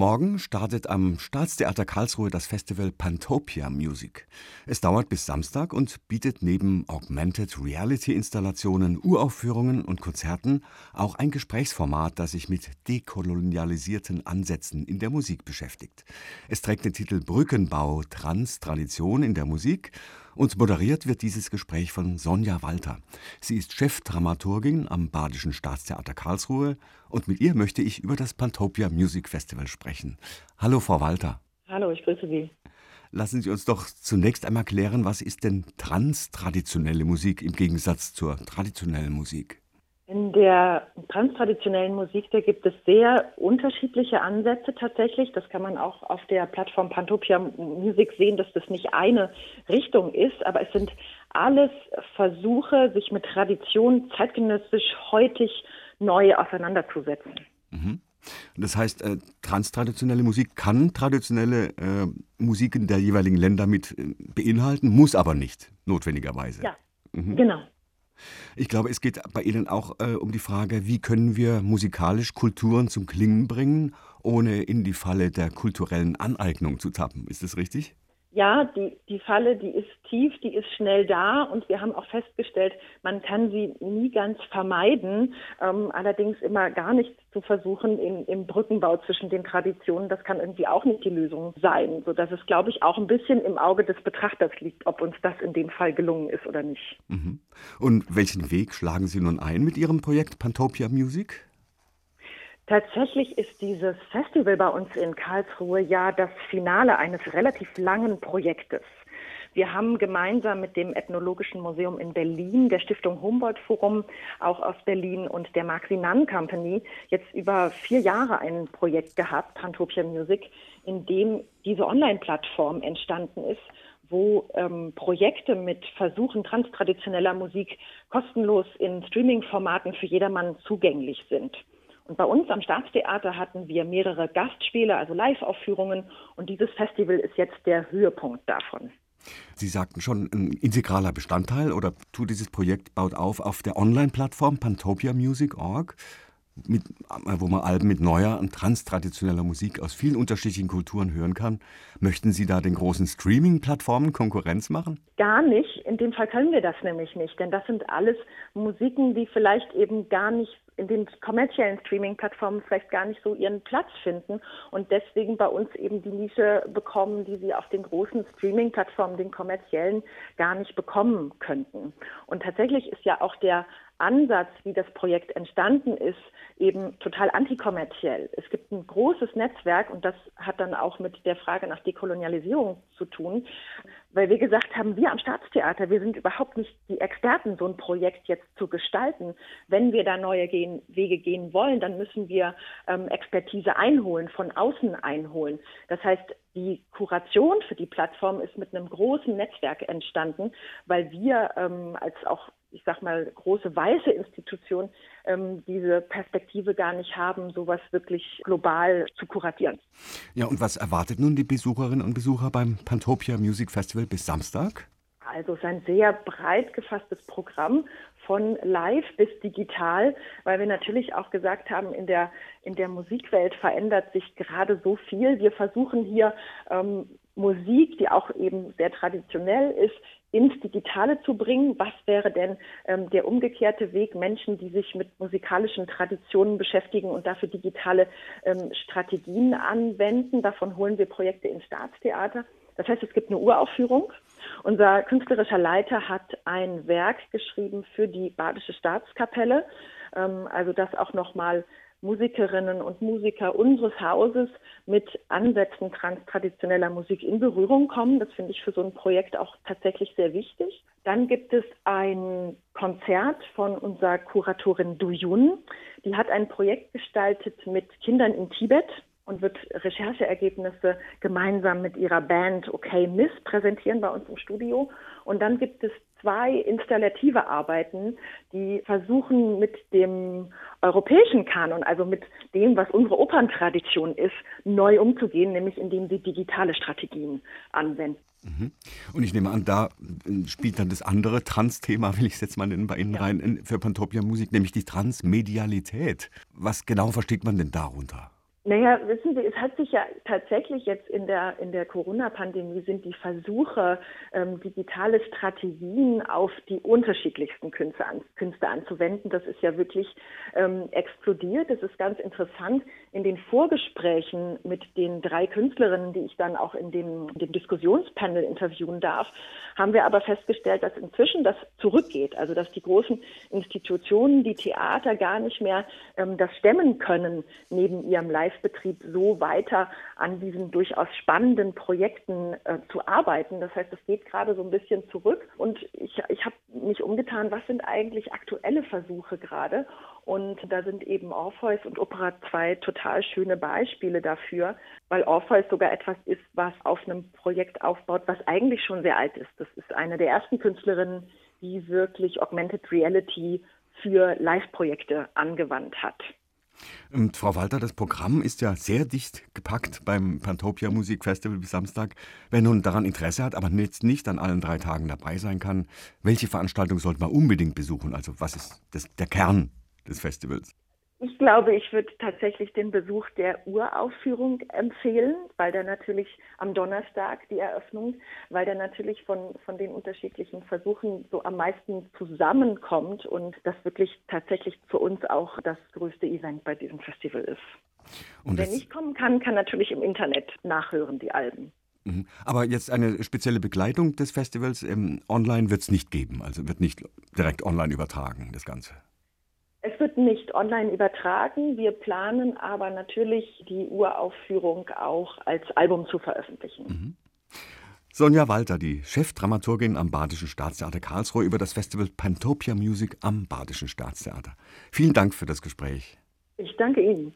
Morgen startet am Staatstheater Karlsruhe das Festival Pantopia Music. Es dauert bis Samstag und bietet neben Augmented Reality Installationen, Uraufführungen und Konzerten auch ein Gesprächsformat, das sich mit dekolonialisierten Ansätzen in der Musik beschäftigt. Es trägt den Titel Brückenbau Trans Tradition in der Musik und moderiert wird dieses Gespräch von Sonja Walter. Sie ist Chefdramaturgin am Badischen Staatstheater Karlsruhe und mit ihr möchte ich über das Pantopia Music Festival sprechen. Hallo, Frau Walter. Hallo, ich grüße Sie. Lassen Sie uns doch zunächst einmal klären, was ist denn transtraditionelle Musik im Gegensatz zur traditionellen Musik? In der transtraditionellen Musik, da gibt es sehr unterschiedliche Ansätze tatsächlich. Das kann man auch auf der Plattform Pantopia Music sehen, dass das nicht eine Richtung ist, aber es sind alles Versuche, sich mit Tradition zeitgenössisch heutig neu auseinanderzusetzen. Mhm. Das heißt, äh, transtraditionelle Musik kann traditionelle äh, Musiken der jeweiligen Länder mit äh, beinhalten, muss aber nicht notwendigerweise. Ja, mhm. genau. Ich glaube, es geht bei Ihnen auch äh, um die Frage, wie können wir musikalisch Kulturen zum Klingen bringen, ohne in die Falle der kulturellen Aneignung zu tappen. Ist das richtig? Ja, die, die Falle, die ist tief, die ist schnell da und wir haben auch festgestellt, man kann sie nie ganz vermeiden. Ähm, allerdings immer gar nicht zu versuchen in, im Brückenbau zwischen den Traditionen, das kann irgendwie auch nicht die Lösung sein, sodass es, glaube ich, auch ein bisschen im Auge des Betrachters liegt, ob uns das in dem Fall gelungen ist oder nicht. Mhm. Und welchen Weg schlagen Sie nun ein mit Ihrem Projekt Pantopia Music? Tatsächlich ist dieses Festival bei uns in Karlsruhe ja das Finale eines relativ langen Projektes. Wir haben gemeinsam mit dem Ethnologischen Museum in Berlin, der Stiftung Humboldt Forum, auch aus Berlin und der Mark Sinan Company jetzt über vier Jahre ein Projekt gehabt, Pantopia Music, in dem diese Online-Plattform entstanden ist, wo ähm, Projekte mit Versuchen transtraditioneller Musik kostenlos in Streaming-Formaten für jedermann zugänglich sind. Und bei uns am Staatstheater hatten wir mehrere Gastspiele, also Live-Aufführungen. Und dieses Festival ist jetzt der Höhepunkt davon. Sie sagten schon, ein integraler Bestandteil oder tut dieses Projekt baut auf auf der Online-Plattform pantopiamusic.org mit, wo man Alben mit neuer und transtraditioneller Musik aus vielen unterschiedlichen Kulturen hören kann. Möchten Sie da den großen Streaming-Plattformen Konkurrenz machen? Gar nicht. In dem Fall können wir das nämlich nicht, denn das sind alles Musiken, die vielleicht eben gar nicht in den kommerziellen Streaming-Plattformen vielleicht gar nicht so ihren Platz finden und deswegen bei uns eben die Nische bekommen, die sie auf den großen Streaming-Plattformen, den kommerziellen, gar nicht bekommen könnten. Und tatsächlich ist ja auch der Ansatz, wie das Projekt entstanden ist, eben total antikommerziell. Es gibt ein großes Netzwerk und das hat dann auch mit der Frage nach Dekolonialisierung zu tun, weil wir gesagt haben, wir am Staatstheater, wir sind überhaupt nicht die Experten, so ein Projekt jetzt zu gestalten. Wenn wir da neue gehen, Wege gehen wollen, dann müssen wir ähm, Expertise einholen, von außen einholen. Das heißt, die Kuration für die Plattform ist mit einem großen Netzwerk entstanden, weil wir ähm, als auch ich sag mal, große weiße Institution ähm, diese Perspektive gar nicht haben, sowas wirklich global zu kuratieren. Ja, und was erwartet nun die Besucherinnen und Besucher beim Pantopia Music Festival bis Samstag? Also es ist ein sehr breit gefasstes Programm von live bis digital, weil wir natürlich auch gesagt haben, in der, in der Musikwelt verändert sich gerade so viel. Wir versuchen hier ähm, Musik, die auch eben sehr traditionell ist, ins Digitale zu bringen. Was wäre denn ähm, der umgekehrte Weg, Menschen, die sich mit musikalischen Traditionen beschäftigen und dafür digitale ähm, Strategien anwenden? Davon holen wir Projekte ins Staatstheater. Das heißt, es gibt eine Uraufführung. Unser künstlerischer Leiter hat ein Werk geschrieben für die Badische Staatskapelle, ähm, also das auch nochmal Musikerinnen und Musiker unseres Hauses mit Ansätzen transtraditioneller Musik in Berührung kommen. Das finde ich für so ein Projekt auch tatsächlich sehr wichtig. Dann gibt es ein Konzert von unserer Kuratorin Du Yun. Die hat ein Projekt gestaltet mit Kindern in Tibet und wird Rechercheergebnisse gemeinsam mit ihrer Band Okay Miss präsentieren bei uns im Studio. Und dann gibt es zwei installative Arbeiten, die versuchen mit dem europäischen Kanon, also mit dem, was unsere Operntradition ist, neu umzugehen, nämlich indem sie digitale Strategien anwenden. Mhm. Und ich nehme an, da spielt dann das andere Trans-Thema, will ich es jetzt mal bei Ihnen ja. rein, für Pantopia Musik, nämlich die Transmedialität. Was genau versteht man denn darunter? Naja, wissen Sie, es hat sich ja tatsächlich jetzt in der, in der Corona-Pandemie sind die Versuche, ähm, digitale Strategien auf die unterschiedlichsten Künste, an, Künste anzuwenden. Das ist ja wirklich ähm, explodiert. Das ist ganz interessant. In den Vorgesprächen mit den drei Künstlerinnen, die ich dann auch in dem, dem Diskussionspanel interviewen darf, haben wir aber festgestellt, dass inzwischen das zurückgeht. Also, dass die großen Institutionen, die Theater gar nicht mehr ähm, das stemmen können, neben ihrem Live Live-Betrieb so weiter an diesen durchaus spannenden Projekten äh, zu arbeiten. Das heißt, es geht gerade so ein bisschen zurück und ich, ich habe mich umgetan, was sind eigentlich aktuelle Versuche gerade? Und da sind eben Orpheus und Opera 2 total schöne Beispiele dafür, weil Orpheus sogar etwas ist, was auf einem Projekt aufbaut, was eigentlich schon sehr alt ist. Das ist eine der ersten Künstlerinnen, die wirklich Augmented Reality für Live-Projekte angewandt hat. Und Frau Walter, das Programm ist ja sehr dicht gepackt beim Pantopia Musikfestival bis Samstag. Wer nun daran Interesse hat, aber jetzt nicht an allen drei Tagen dabei sein kann, welche Veranstaltung sollte man unbedingt besuchen? Also was ist das, der Kern des Festivals? Ich glaube, ich würde tatsächlich den Besuch der Uraufführung empfehlen, weil da natürlich am Donnerstag die Eröffnung, weil da natürlich von, von den unterschiedlichen Versuchen so am meisten zusammenkommt und das wirklich tatsächlich für uns auch das größte Event bei diesem Festival ist. Und Wer nicht kommen kann, kann natürlich im Internet nachhören, die Alben. Mhm. Aber jetzt eine spezielle Begleitung des Festivals ähm, online wird es nicht geben, also wird nicht direkt online übertragen, das Ganze. Wird nicht online übertragen. Wir planen aber natürlich die Uraufführung auch als Album zu veröffentlichen. Mhm. Sonja Walter, die Chefdramaturgin am Badischen Staatstheater Karlsruhe über das Festival Pantopia Music am Badischen Staatstheater. Vielen Dank für das Gespräch. Ich danke Ihnen.